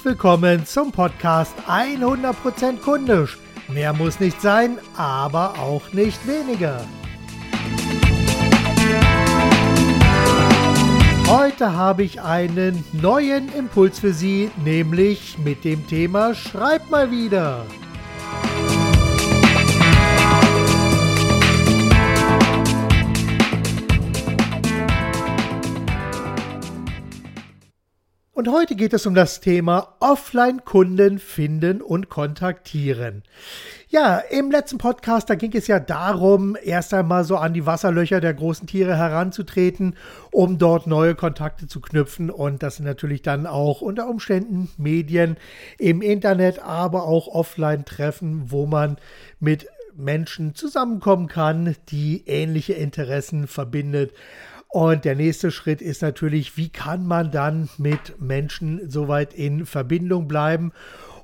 Herzlich willkommen zum Podcast 100% kundisch. Mehr muss nicht sein, aber auch nicht weniger. Heute habe ich einen neuen Impuls für Sie, nämlich mit dem Thema Schreib mal wieder. Und heute geht es um das Thema Offline-Kunden finden und kontaktieren. Ja, im letzten Podcast, da ging es ja darum, erst einmal so an die Wasserlöcher der großen Tiere heranzutreten, um dort neue Kontakte zu knüpfen. Und das sind natürlich dann auch unter Umständen Medien im Internet, aber auch Offline-Treffen, wo man mit Menschen zusammenkommen kann, die ähnliche Interessen verbindet. Und der nächste Schritt ist natürlich, wie kann man dann mit Menschen soweit in Verbindung bleiben?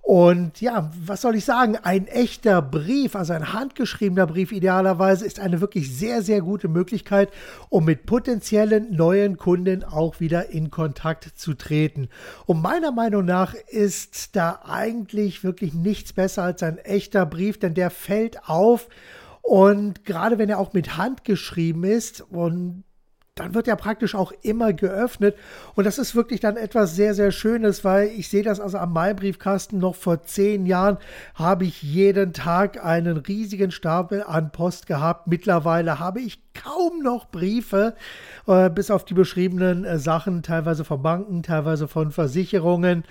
Und ja, was soll ich sagen? Ein echter Brief, also ein handgeschriebener Brief idealerweise, ist eine wirklich sehr, sehr gute Möglichkeit, um mit potenziellen neuen Kunden auch wieder in Kontakt zu treten. Und meiner Meinung nach ist da eigentlich wirklich nichts besser als ein echter Brief, denn der fällt auf. Und gerade wenn er auch mit Hand geschrieben ist und dann wird er praktisch auch immer geöffnet. Und das ist wirklich dann etwas sehr, sehr Schönes, weil ich sehe das also am Mailbriefkasten noch vor zehn Jahren habe ich jeden Tag einen riesigen Stapel an Post gehabt. Mittlerweile habe ich kaum noch Briefe, äh, bis auf die beschriebenen äh, Sachen, teilweise von Banken, teilweise von Versicherungen,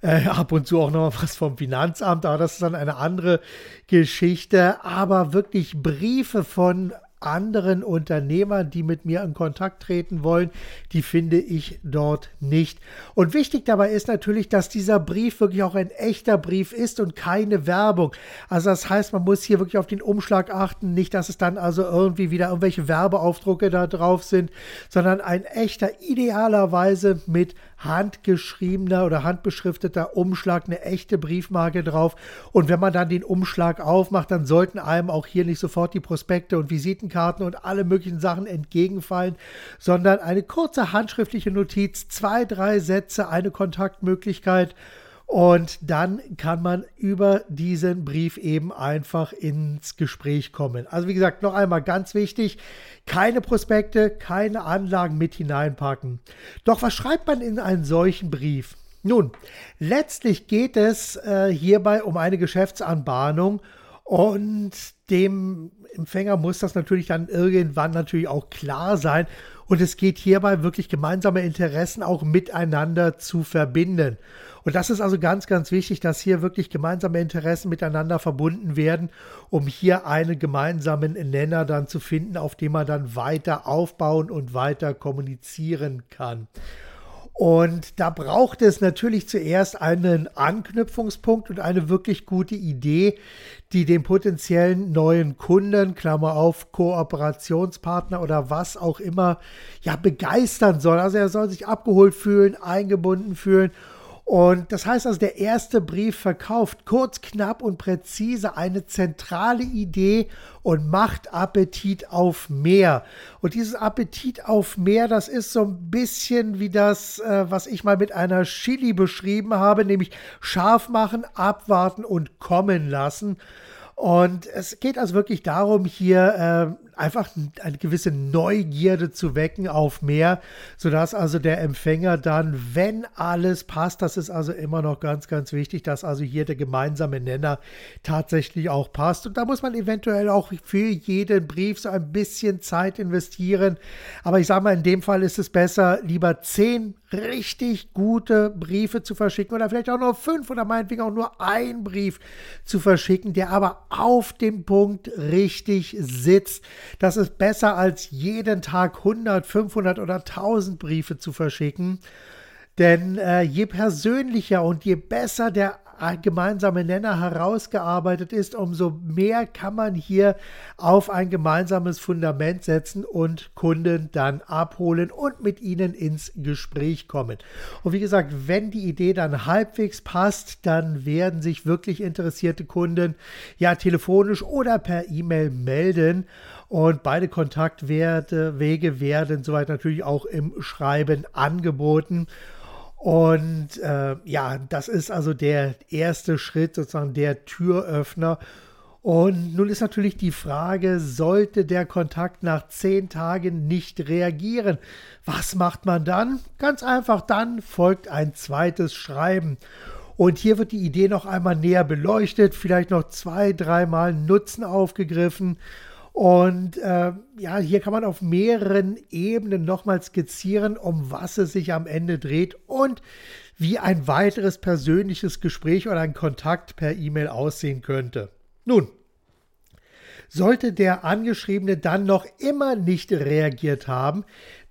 äh, ab und zu auch noch was vom Finanzamt, aber das ist dann eine andere Geschichte. Aber wirklich Briefe von anderen Unternehmern, die mit mir in Kontakt treten wollen, die finde ich dort nicht. Und wichtig dabei ist natürlich, dass dieser Brief wirklich auch ein echter Brief ist und keine Werbung. Also das heißt, man muss hier wirklich auf den Umschlag achten, nicht, dass es dann also irgendwie wieder irgendwelche Werbeaufdrucke da drauf sind, sondern ein echter, idealerweise mit handgeschriebener oder handbeschrifteter Umschlag, eine echte Briefmarke drauf. Und wenn man dann den Umschlag aufmacht, dann sollten einem auch hier nicht sofort die Prospekte und Visitenkarten und alle möglichen Sachen entgegenfallen, sondern eine kurze handschriftliche Notiz, zwei, drei Sätze, eine Kontaktmöglichkeit und dann kann man über diesen Brief eben einfach ins Gespräch kommen. Also wie gesagt, noch einmal ganz wichtig, keine Prospekte, keine Anlagen mit hineinpacken. Doch was schreibt man in einen solchen Brief? Nun, letztlich geht es äh, hierbei um eine Geschäftsanbahnung und dem Empfänger muss das natürlich dann irgendwann natürlich auch klar sein. Und es geht hierbei wirklich gemeinsame Interessen auch miteinander zu verbinden. Und das ist also ganz, ganz wichtig, dass hier wirklich gemeinsame Interessen miteinander verbunden werden, um hier einen gemeinsamen Nenner dann zu finden, auf dem man dann weiter aufbauen und weiter kommunizieren kann. Und da braucht es natürlich zuerst einen Anknüpfungspunkt und eine wirklich gute Idee, die den potenziellen neuen Kunden, Klammer auf, Kooperationspartner oder was auch immer, ja, begeistern soll. Also er soll sich abgeholt fühlen, eingebunden fühlen und das heißt also, der erste Brief verkauft kurz, knapp und präzise eine zentrale Idee und macht Appetit auf mehr. Und dieses Appetit auf mehr, das ist so ein bisschen wie das, äh, was ich mal mit einer Chili beschrieben habe, nämlich scharf machen, abwarten und kommen lassen. Und es geht also wirklich darum, hier äh, einfach eine gewisse Neugierde zu wecken auf mehr, sodass also der Empfänger dann, wenn alles passt, das ist also immer noch ganz, ganz wichtig, dass also hier der gemeinsame Nenner tatsächlich auch passt. Und da muss man eventuell auch für jeden Brief so ein bisschen Zeit investieren. Aber ich sage mal, in dem Fall ist es besser, lieber zehn richtig gute Briefe zu verschicken oder vielleicht auch nur fünf oder meinetwegen auch nur ein Brief zu verschicken, der aber auf dem Punkt richtig sitzt. Das ist besser als jeden Tag 100, 500 oder 1000 Briefe zu verschicken. Denn äh, je persönlicher und je besser der gemeinsame Nenner herausgearbeitet ist, umso mehr kann man hier auf ein gemeinsames Fundament setzen und Kunden dann abholen und mit ihnen ins Gespräch kommen. Und wie gesagt, wenn die Idee dann halbwegs passt, dann werden sich wirklich interessierte Kunden ja telefonisch oder per E-Mail melden. Und beide Kontaktwege werden soweit natürlich auch im Schreiben angeboten. Und äh, ja, das ist also der erste Schritt, sozusagen der Türöffner. Und nun ist natürlich die Frage, sollte der Kontakt nach zehn Tagen nicht reagieren? Was macht man dann? Ganz einfach, dann folgt ein zweites Schreiben. Und hier wird die Idee noch einmal näher beleuchtet, vielleicht noch zwei, dreimal Nutzen aufgegriffen. Und äh, ja, hier kann man auf mehreren Ebenen nochmal skizzieren, um was es sich am Ende dreht und wie ein weiteres persönliches Gespräch oder ein Kontakt per E-Mail aussehen könnte. Nun, sollte der Angeschriebene dann noch immer nicht reagiert haben,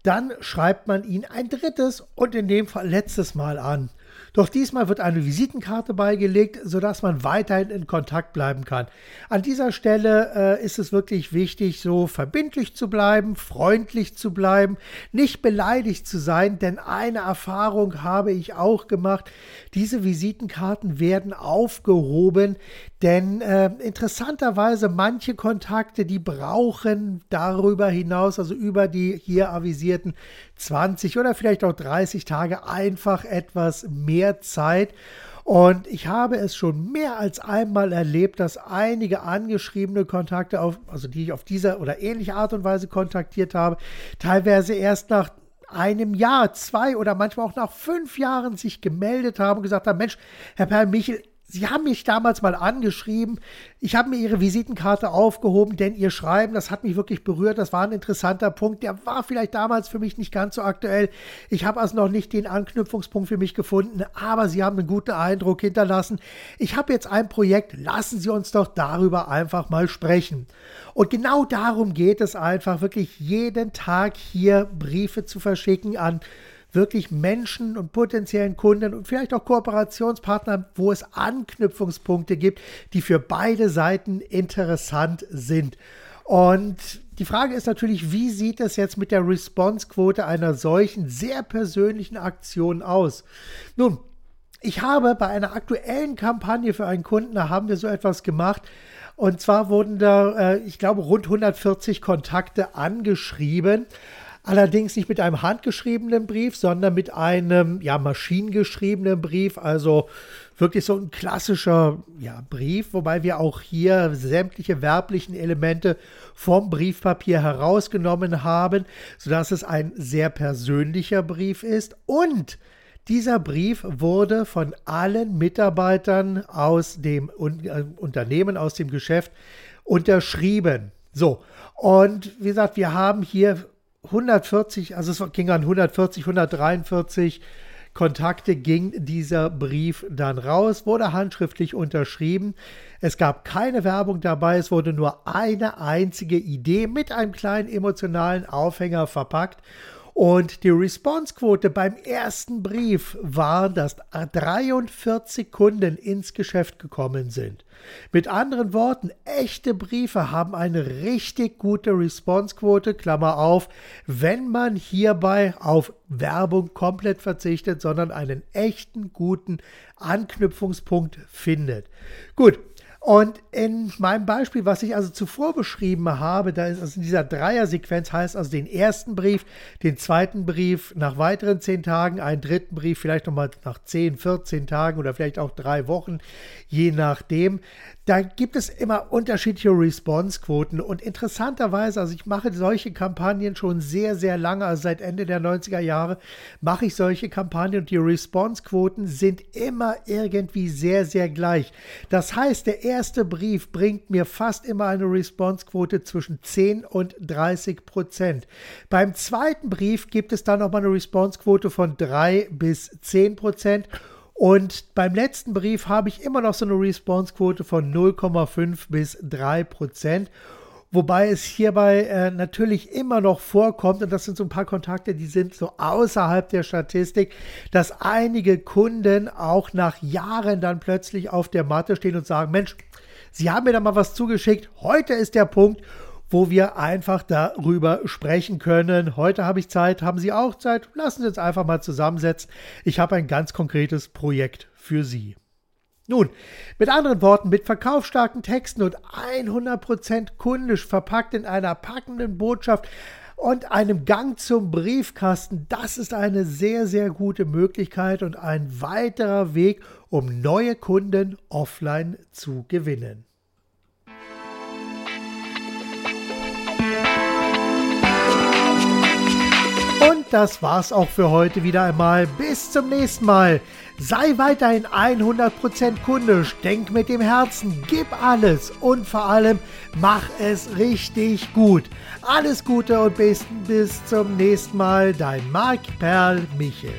dann schreibt man ihn ein drittes und in dem Fall letztes Mal an. Doch diesmal wird eine Visitenkarte beigelegt, sodass man weiterhin in Kontakt bleiben kann. An dieser Stelle äh, ist es wirklich wichtig, so verbindlich zu bleiben, freundlich zu bleiben, nicht beleidigt zu sein, denn eine Erfahrung habe ich auch gemacht. Diese Visitenkarten werden aufgehoben, denn äh, interessanterweise manche Kontakte, die brauchen darüber hinaus, also über die hier avisierten 20 oder vielleicht auch 30 Tage einfach etwas mehr Zeit. Und ich habe es schon mehr als einmal erlebt, dass einige angeschriebene Kontakte, auf, also die ich auf diese oder ähnliche Art und Weise kontaktiert habe, teilweise erst nach einem Jahr, zwei oder manchmal auch nach fünf Jahren sich gemeldet haben und gesagt haben, Mensch, Herr Perl Michel, Sie haben mich damals mal angeschrieben. Ich habe mir Ihre Visitenkarte aufgehoben, denn Ihr Schreiben, das hat mich wirklich berührt. Das war ein interessanter Punkt. Der war vielleicht damals für mich nicht ganz so aktuell. Ich habe also noch nicht den Anknüpfungspunkt für mich gefunden, aber Sie haben einen guten Eindruck hinterlassen. Ich habe jetzt ein Projekt. Lassen Sie uns doch darüber einfach mal sprechen. Und genau darum geht es einfach, wirklich jeden Tag hier Briefe zu verschicken an wirklich Menschen und potenziellen Kunden und vielleicht auch Kooperationspartnern, wo es Anknüpfungspunkte gibt, die für beide Seiten interessant sind. Und die Frage ist natürlich, wie sieht es jetzt mit der Response-Quote einer solchen sehr persönlichen Aktion aus? Nun, ich habe bei einer aktuellen Kampagne für einen Kunden, da haben wir so etwas gemacht. Und zwar wurden da, äh, ich glaube, rund 140 Kontakte angeschrieben. Allerdings nicht mit einem handgeschriebenen Brief, sondern mit einem ja, maschinengeschriebenen Brief, also wirklich so ein klassischer ja, Brief, wobei wir auch hier sämtliche werblichen Elemente vom Briefpapier herausgenommen haben, sodass es ein sehr persönlicher Brief ist. Und dieser Brief wurde von allen Mitarbeitern aus dem äh, Unternehmen, aus dem Geschäft unterschrieben. So, und wie gesagt, wir haben hier 140, also es ging an 140, 143 Kontakte ging dieser Brief dann raus, wurde handschriftlich unterschrieben. Es gab keine Werbung dabei, es wurde nur eine einzige Idee mit einem kleinen emotionalen Aufhänger verpackt und die Responsequote beim ersten Brief war, dass 43 Kunden ins Geschäft gekommen sind. Mit anderen Worten, echte Briefe haben eine richtig gute Responsequote, Klammer auf, wenn man hierbei auf Werbung komplett verzichtet, sondern einen echten guten Anknüpfungspunkt findet. Gut, und in meinem Beispiel, was ich also zuvor beschrieben habe, da ist also in dieser Dreier-Sequenz heißt also den ersten Brief, den zweiten Brief nach weiteren zehn Tagen, einen dritten Brief vielleicht nochmal nach zehn, 14 Tagen oder vielleicht auch drei Wochen, je nachdem. Da gibt es immer unterschiedliche Response-Quoten und interessanterweise, also ich mache solche Kampagnen schon sehr, sehr lange, also seit Ende der 90er Jahre mache ich solche Kampagnen und die Response-Quoten sind immer irgendwie sehr, sehr gleich. Das heißt, der erste Brief bringt mir fast immer eine Response-Quote zwischen 10 und 30 Prozent. Beim zweiten Brief gibt es dann nochmal eine Response-Quote von 3 bis 10 Prozent und beim letzten Brief habe ich immer noch so eine Response-Quote von 0,5 bis 3 Prozent. Wobei es hierbei äh, natürlich immer noch vorkommt, und das sind so ein paar Kontakte, die sind so außerhalb der Statistik, dass einige Kunden auch nach Jahren dann plötzlich auf der Matte stehen und sagen, Mensch, Sie haben mir da mal was zugeschickt, heute ist der Punkt wo wir einfach darüber sprechen können. Heute habe ich Zeit, haben Sie auch Zeit? Lassen Sie uns einfach mal zusammensetzen. Ich habe ein ganz konkretes Projekt für Sie. Nun, mit anderen Worten, mit verkaufsstarken Texten und 100% kundisch verpackt in einer packenden Botschaft und einem Gang zum Briefkasten. Das ist eine sehr, sehr gute Möglichkeit und ein weiterer Weg, um neue Kunden offline zu gewinnen. Das war's auch für heute wieder einmal. Bis zum nächsten Mal. Sei weiterhin 100% kundisch, denk mit dem Herzen, gib alles und vor allem mach es richtig gut. Alles Gute und bis, bis zum nächsten Mal, dein Mark Perl Michel.